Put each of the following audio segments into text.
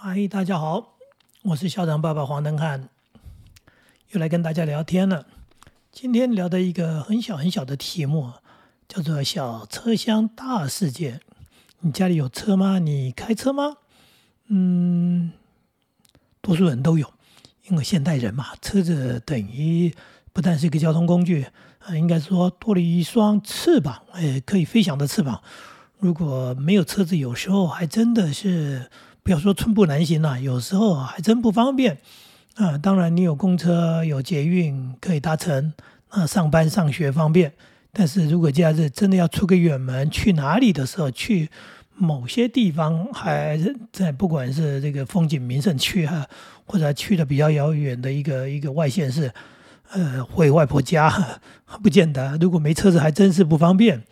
嗨，大家好，我是校长爸爸黄登汉，又来跟大家聊天了。今天聊的一个很小很小的题目，叫做“小车厢大世界”。你家里有车吗？你开车吗？嗯，多数人都有，因为现代人嘛，车子等于不但是一个交通工具，啊，应该说多了一双翅膀，哎，可以飞翔的翅膀。如果没有车子，有时候还真的是。不要说寸步难行了，有时候还真不方便啊。当然，你有公车、有捷运可以搭乘，那上班上学方便。但是如果假日真的要出个远门，去哪里的时候，去某些地方，还在不管是这个风景名胜区哈，或者去的比较遥远的一个一个外县市，呃，回外婆家，不见得。如果没车子，还真是不方便。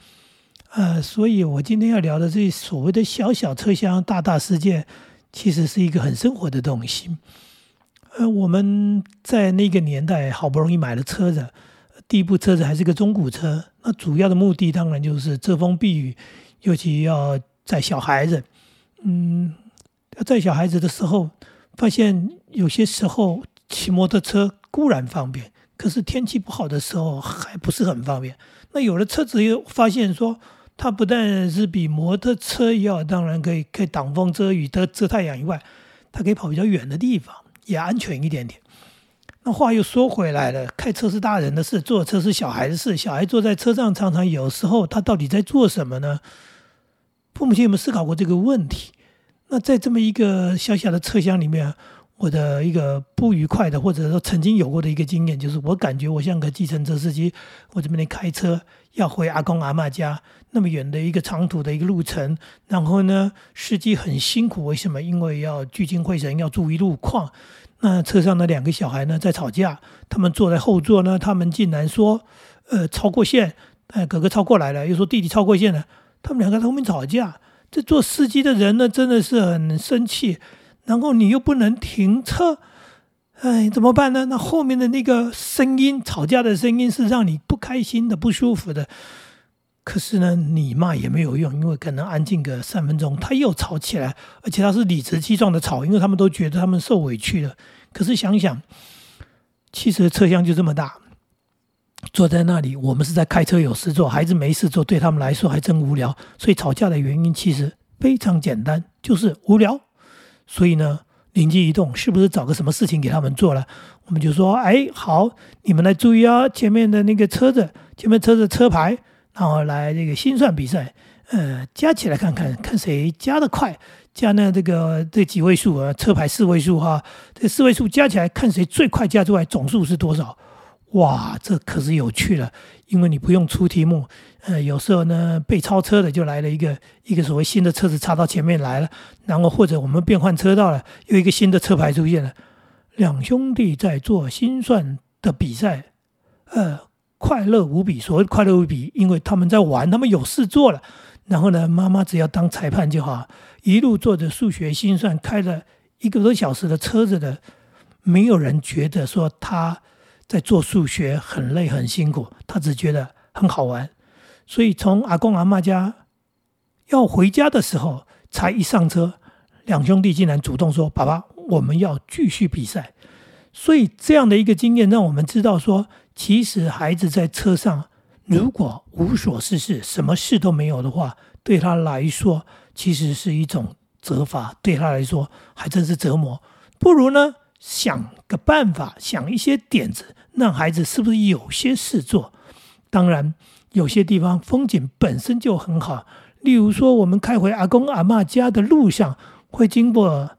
呃，所以我今天要聊的这所谓的小小车厢、大大世界，其实是一个很生活的东西。呃，我们在那个年代好不容易买了车子，第一部车子还是个中古车，那主要的目的当然就是遮风避雨，尤其要载小孩子。嗯，要载小孩子的时候，发现有些时候骑摩托车固然方便，可是天气不好的时候还不是很方便。那有了车子又发现说。它不但是比摩托车要，当然可以可以挡风遮雨、遮遮太阳以外，它可以跑比较远的地方，也安全一点点。那话又说回来了，开车是大人的事，坐车是小孩的事。小孩坐在车上，常常有时候他到底在做什么呢？父母亲有没有思考过这个问题？那在这么一个小小的车厢里面，我的一个不愉快的，或者说曾经有过的一个经验，就是我感觉我像个计程车司机，我这边开车要回阿公阿妈家。那么远的一个长途的一个路程，然后呢，司机很辛苦，为什么？因为要聚精会神，要注意路况。那车上的两个小孩呢，在吵架，他们坐在后座呢，他们竟然说，呃，超过线，哎，哥哥超过来了，又说弟弟超过线了，他们两个在后面吵架。这做司机的人呢，真的是很生气。然后你又不能停车，哎，怎么办呢？那后面的那个声音，吵架的声音是让你不开心的、不舒服的。可是呢，你骂也没有用，因为可能安静个三分钟，他又吵起来，而且他是理直气壮的吵，因为他们都觉得他们受委屈了。可是想想，汽车车厢就这么大，坐在那里，我们是在开车有事做，孩子没事做，对他们来说还真无聊。所以吵架的原因其实非常简单，就是无聊。所以呢，灵机一动，是不是找个什么事情给他们做了？我们就说，哎，好，你们来注意啊，前面的那个车子，前面车子车牌。然后来这个心算比赛，呃，加起来看看 看谁加的快，加呢这个这几位数啊，车牌四位数哈，这四位数加起来看谁最快加出来总数是多少？哇，这可是有趣了，因为你不用出题目，呃，有时候呢被超车的就来了一个一个所谓新的车子插到前面来了，然后或者我们变换车道了，又一个新的车牌出现了，两兄弟在做心算的比赛，呃。快乐无比，所谓快乐无比，因为他们在玩，他们有事做了。然后呢，妈妈只要当裁判就好，一路做着数学心算，开了一个多小时的车子的，没有人觉得说他在做数学很累很辛苦，他只觉得很好玩。所以从阿公阿妈家要回家的时候，才一上车，两兄弟竟然主动说：“爸爸，我们要继续比赛。”所以这样的一个经验，让我们知道说。其实孩子在车上，如果无所事事，什么事都没有的话，对他来说其实是一种责罚，对他来说还真是折磨。不如呢，想个办法，想一些点子，让孩子是不是有些事做？当然，有些地方风景本身就很好，例如说，我们开回阿公阿妈家的路上，会经过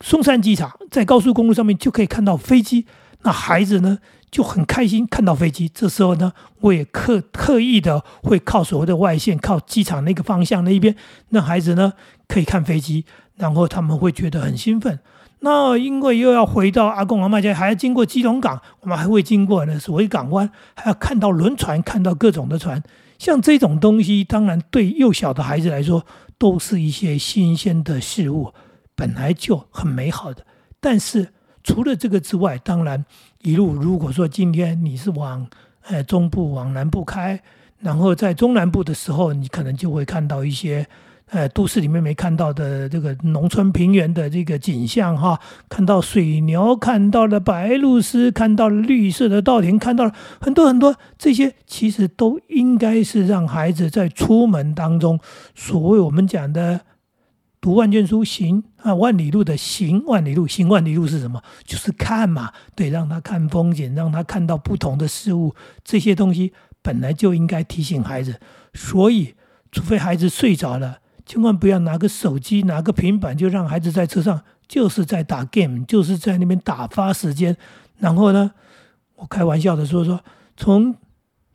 松山机场，在高速公路上面就可以看到飞机。那孩子呢？就很开心看到飞机，这时候呢，我也刻刻意的会靠所谓的外线，靠机场那个方向那一边，让孩子呢可以看飞机，然后他们会觉得很兴奋。那因为又要回到阿公阿妈家，还要经过基隆港，我们还会经过呢所谓港湾，还要看到轮船，看到各种的船。像这种东西，当然对幼小的孩子来说，都是一些新鲜的事物，本来就很美好的。但是除了这个之外，当然。一路，如果说今天你是往呃中部往南部开，然后在中南部的时候，你可能就会看到一些呃，都市里面没看到的这个农村平原的这个景象哈，看到水牛，看到了白鹭鸶，看到了绿色的稻田，看到了很多很多这些，其实都应该是让孩子在出门当中，所谓我们讲的读万卷书，行啊万里路的行万里路，行万里路是什么？就是看嘛，对，让他看风景，让他看到不同的事物，这些东西本来就应该提醒孩子，所以除非孩子睡着了。千万不要拿个手机、拿个平板就让孩子在车上，就是在打 game，就是在那边打发时间。然后呢，我开玩笑的说说，从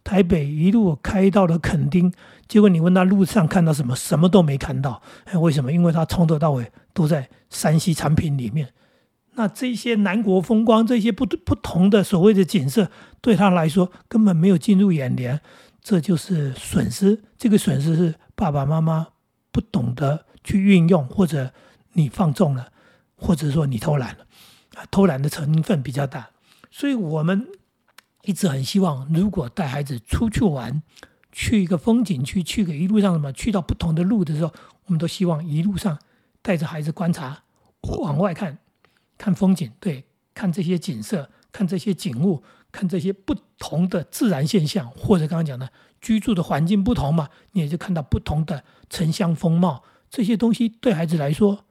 台北一路开到了垦丁，结果你问他路上看到什么，什么都没看到。哎，为什么？因为他从头到尾都在山西产品里面。那这些南国风光，这些不不同的所谓的景色，对他来说根本没有进入眼帘，这就是损失。这个损失是爸爸妈妈。不懂得去运用，或者你放纵了，或者说你偷懒了，啊，偷懒的成分比较大，所以我们一直很希望，如果带孩子出去玩，去一个风景区，去个一路上什么，去到不同的路的时候，我们都希望一路上带着孩子观察，往外看，看风景，对，看这些景色，看这些景物，看这些不同的自然现象，或者刚刚讲的。居住的环境不同嘛，你也就看到不同的城乡风貌，这些东西对孩子来说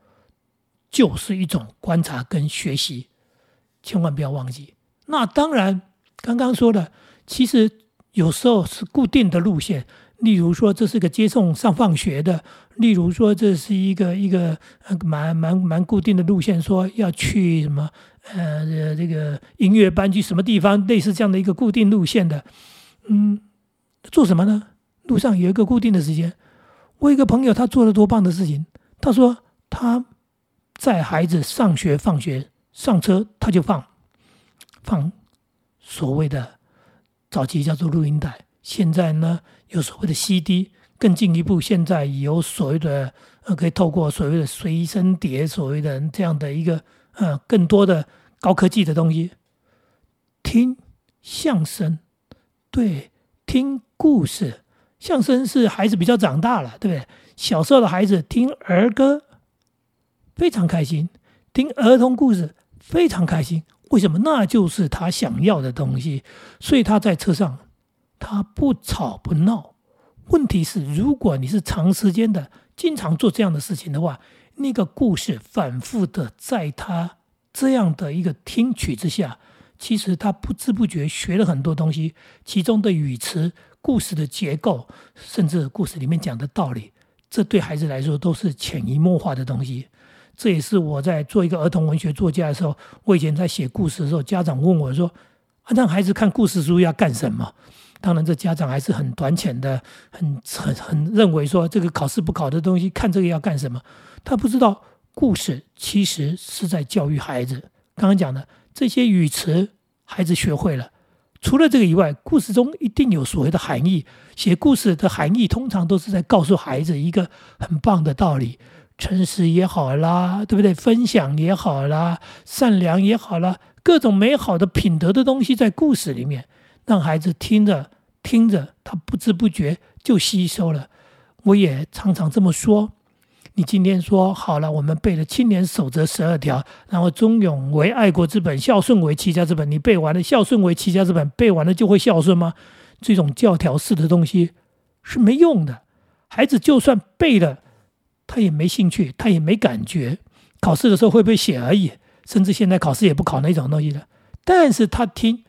就是一种观察跟学习，千万不要忘记。那当然，刚刚说的，其实有时候是固定的路线，例如说这是个接送上放学的，例如说这是一个一个蛮蛮蛮固定的路线，说要去什么呃这个音乐班去什么地方，类似这样的一个固定路线的，嗯。做什么呢？路上有一个固定的时间。我一个朋友，他做了多棒的事情。他说他在孩子上学、放学、上车，他就放放所谓的早期叫做录音带。现在呢，有所谓的 CD，更进一步，现在有所谓的呃，可以透过所谓的随身碟，所谓的这样的一个呃，更多的高科技的东西，听相声，对。听故事，相声是孩子比较长大了，对不对？小时候的孩子听儿歌非常开心，听儿童故事非常开心。为什么？那就是他想要的东西。所以他在车上，他不吵不闹。问题是，如果你是长时间的、经常做这样的事情的话，那个故事反复的在他这样的一个听取之下。其实他不知不觉学了很多东西，其中的语词、故事的结构，甚至故事里面讲的道理，这对孩子来说都是潜移默化的东西。这也是我在做一个儿童文学作家的时候，我以前在写故事的时候，家长问我说：“，让孩子看故事书要干什么？”当然，这家长还是很短浅的，很很很认为说这个考试不考的东西，看这个要干什么？他不知道故事其实是在教育孩子。刚刚讲的。这些语词，孩子学会了。除了这个以外，故事中一定有所谓的含义。写故事的含义，通常都是在告诉孩子一个很棒的道理，诚实也好啦，对不对？分享也好啦，善良也好啦，各种美好的品德的东西在故事里面，让孩子听着听着，他不知不觉就吸收了。我也常常这么说。你今天说好了，我们背了青年守则十二条，然后忠勇为爱国之本，孝顺为齐家之本。你背完了，孝顺为齐家之本，背完了就会孝顺吗？这种教条式的东西是没用的。孩子就算背了，他也没兴趣，他也没感觉。考试的时候会不会写而已，甚至现在考试也不考那种东西了。但是他听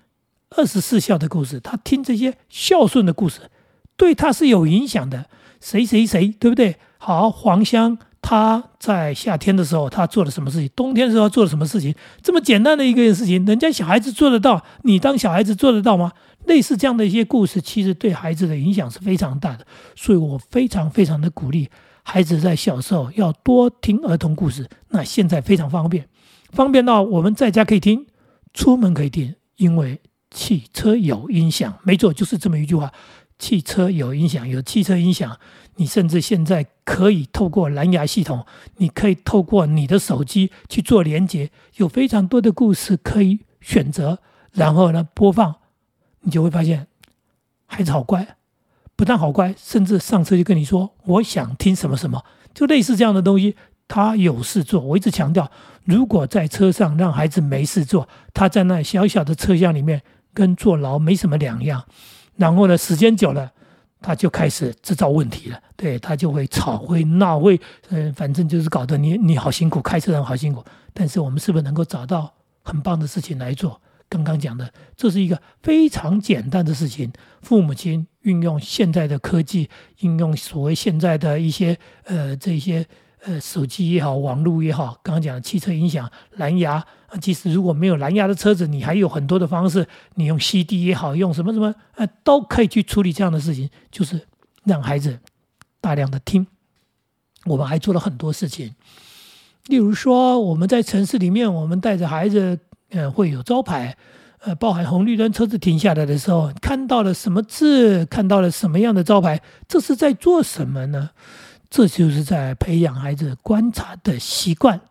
二十四孝的故事，他听这些孝顺的故事，对他是有影响的。谁谁谁，对不对？好，黄香他在夏天的时候他做了什么事情？冬天的时候做了什么事情？这么简单的一个事情，人家小孩子做得到，你当小孩子做得到吗？类似这样的一些故事，其实对孩子的影响是非常大的。所以我非常非常的鼓励孩子在小时候要多听儿童故事。那现在非常方便，方便到我们在家可以听，出门可以听，因为汽车有音响。没错，就是这么一句话。汽车有音响，有汽车音响，你甚至现在可以透过蓝牙系统，你可以透过你的手机去做连接，有非常多的故事可以选择，然后呢播放，你就会发现孩子好乖，不但好乖，甚至上车就跟你说我想听什么什么，就类似这样的东西，他有事做。我一直强调，如果在车上让孩子没事做，他在那小小的车厢里面跟坐牢没什么两样。然后呢，时间久了，他就开始制造问题了。对他就会吵，会闹，会嗯，反正就是搞得你你好辛苦，开车人好辛苦。但是我们是不是能够找到很棒的事情来做？刚刚讲的，这是一个非常简单的事情。父母亲运用现在的科技，运用所谓现在的一些呃这些呃手机也好，网络也好，刚刚讲的汽车音响、蓝牙，即使如果没有蓝牙的车子，你还有很多的方式，你用 CD 也好，用什么什么呃都可以去处理这样的事情，就是让孩子大量的听。我们还做了很多事情，例如说我们在城市里面，我们带着孩子。嗯，会有招牌，呃，包含红绿灯，车子停下来的时候，看到了什么字，看到了什么样的招牌，这是在做什么呢？这就是在培养孩子观察的习惯。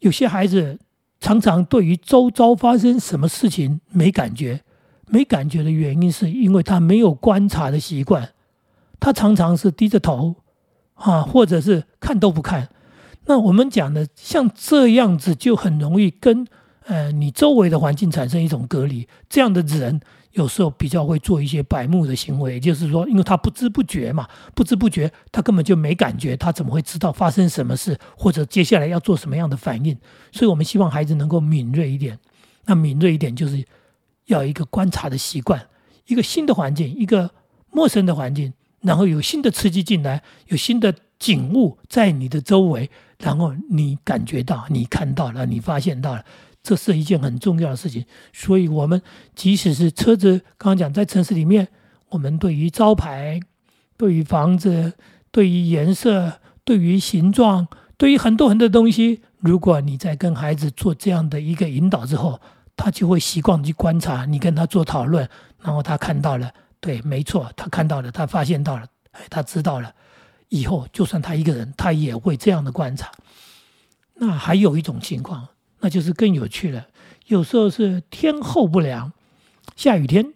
有些孩子常常对于周遭发生什么事情没感觉，没感觉的原因是因为他没有观察的习惯，他常常是低着头，啊，或者是看都不看。那我们讲的像这样子，就很容易跟。呃，你周围的环境产生一种隔离，这样的人有时候比较会做一些白目的行为，就是说，因为他不知不觉嘛，不知不觉他根本就没感觉，他怎么会知道发生什么事，或者接下来要做什么样的反应？所以我们希望孩子能够敏锐一点。那敏锐一点，就是要一个观察的习惯，一个新的环境，一个陌生的环境，然后有新的刺激进来，有新的景物在你的周围，然后你感觉到，你看到了，你发现到了。这是一件很重要的事情，所以，我们即使是车子，刚刚讲在城市里面，我们对于招牌、对于房子、对于颜色、对于形状、对于很多很多东西，如果你在跟孩子做这样的一个引导之后，他就会习惯去观察。你跟他做讨论，然后他看到了，对，没错，他看到了，他发现到了，哎，他知道了，以后就算他一个人，他也会这样的观察。那还有一种情况。那就是更有趣了。有时候是天候不良，下雨天，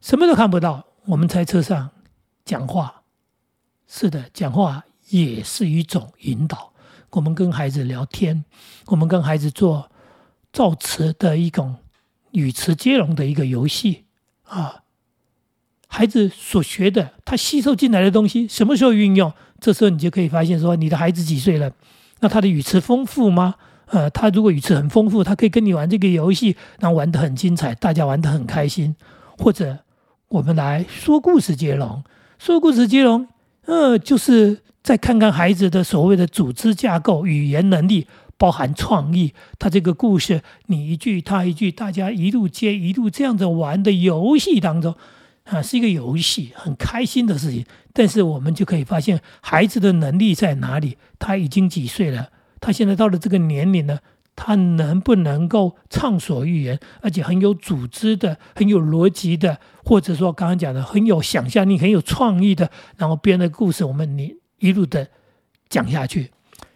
什么都看不到。我们在车上讲话，是的，讲话也是一种引导。我们跟孩子聊天，我们跟孩子做造词的一种语词接龙的一个游戏啊。孩子所学的，他吸收进来的东西，什么时候运用？这时候你就可以发现说，你的孩子几岁了？那他的语词丰富吗？呃，他如果语词很丰富，他可以跟你玩这个游戏，然后玩得很精彩，大家玩得很开心。或者我们来说故事接龙，说故事接龙，呃，就是再看看孩子的所谓的组织架构、语言能力，包含创意。他这个故事，你一句他一句，大家一路接一路这样子玩的游戏当中，啊，是一个游戏，很开心的事情。但是我们就可以发现孩子的能力在哪里？他已经几岁了？他现在到了这个年龄呢，他能不能够畅所欲言，而且很有组织的、很有逻辑的，或者说刚刚讲的很有想象力、很有创意的，然后编的故事，我们你一路的讲下去。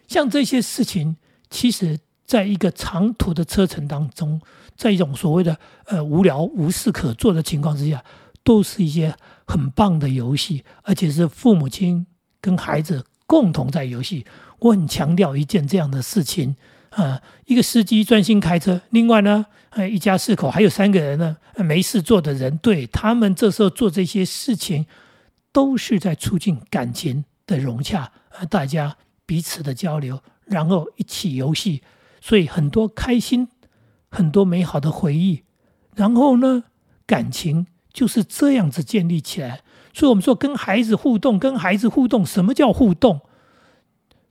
像这些事情，其实在一个长途的车程当中，在一种所谓的呃无聊无事可做的情况之下，都是一些很棒的游戏，而且是父母亲跟孩子共同在游戏。我很强调一件这样的事情啊，一个司机专心开车，另外呢，呃，一家四口还有三个人呢，没事做的人，对他们这时候做这些事情，都是在促进感情的融洽，呃，大家彼此的交流，然后一起游戏，所以很多开心，很多美好的回忆，然后呢，感情就是这样子建立起来。所以我们说，跟孩子互动，跟孩子互动，什么叫互动？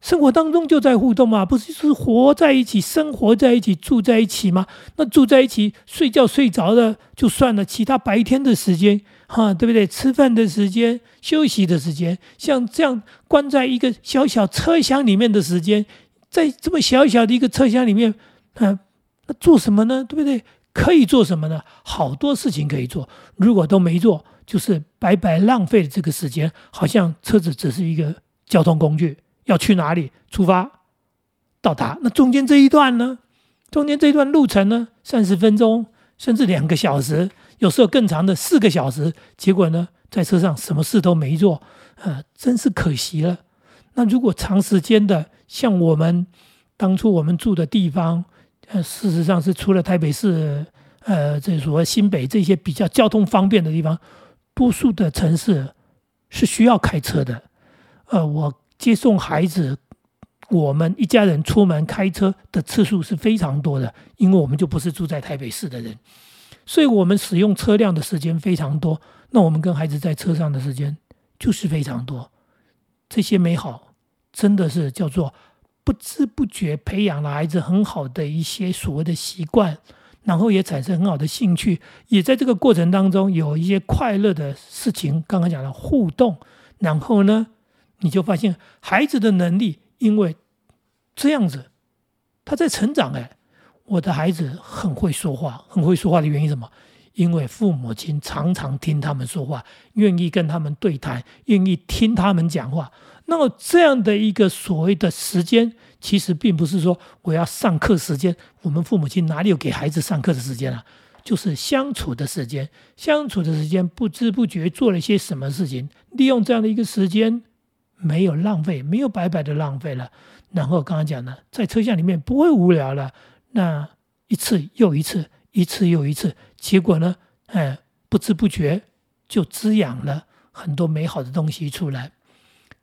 生活当中就在互动嘛，不是是活在一起、生活在一起、住在一起吗？那住在一起，睡觉睡着了就算了，其他白天的时间，哈，对不对？吃饭的时间、休息的时间，像这样关在一个小小车厢里面的时间，在这么小小的一个车厢里面，啊，那做什么呢？对不对？可以做什么呢？好多事情可以做。如果都没做，就是白白浪费了这个时间，好像车子只是一个交通工具。要去哪里出发，到达？那中间这一段呢？中间这一段路程呢？三十分钟，甚至两个小时，有时候更长的四个小时。结果呢，在车上什么事都没做，啊，真是可惜了。那如果长时间的，像我们当初我们住的地方，呃，事实上是除了台北市，呃，这所谓新北这些比较交通方便的地方，多数的城市是需要开车的。呃，我接送孩子，我们一家人出门开车的次数是非常多的，因为我们就不是住在台北市的人，所以我们使用车辆的时间非常多。那我们跟孩子在车上的时间就是非常多。这些美好。真的是叫做不知不觉培养了孩子很好的一些所谓的习惯，然后也产生很好的兴趣，也在这个过程当中有一些快乐的事情。刚刚讲的互动，然后呢，你就发现孩子的能力，因为这样子他在成长。哎，我的孩子很会说话，很会说话的原因什么？因为父母亲常常听他们说话，愿意跟他们对谈，愿意听他们讲话。那么这样的一个所谓的时间，其实并不是说我要上课时间。我们父母亲哪里有给孩子上课的时间啊？就是相处的时间，相处的时间，不知不觉做了些什么事情，利用这样的一个时间，没有浪费，没有白白的浪费了。然后刚刚讲的，在车厢里面不会无聊了。那一次又一次，一次又一次，结果呢，哎，不知不觉就滋养了很多美好的东西出来。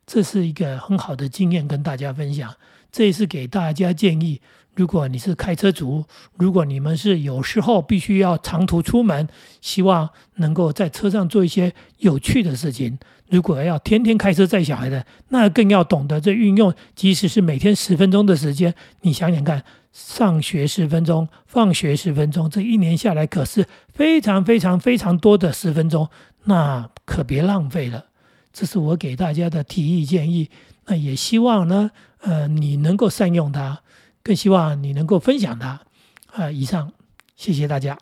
这是一个很好的经验，跟大家分享。这也是给大家建议：如果你是开车族，如果你们是有时候必须要长途出门，希望能够在车上做一些有趣的事情。如果要天天开车载小孩的，那更要懂得这运用。即使是每天十分钟的时间，你想想看，上学十分钟，放学十分钟，这一年下来可是非常非常非常多的十分钟，那可别浪费了。这是我给大家的提议建议，那也希望呢，呃，你能够善用它，更希望你能够分享它，啊，以上，谢谢大家。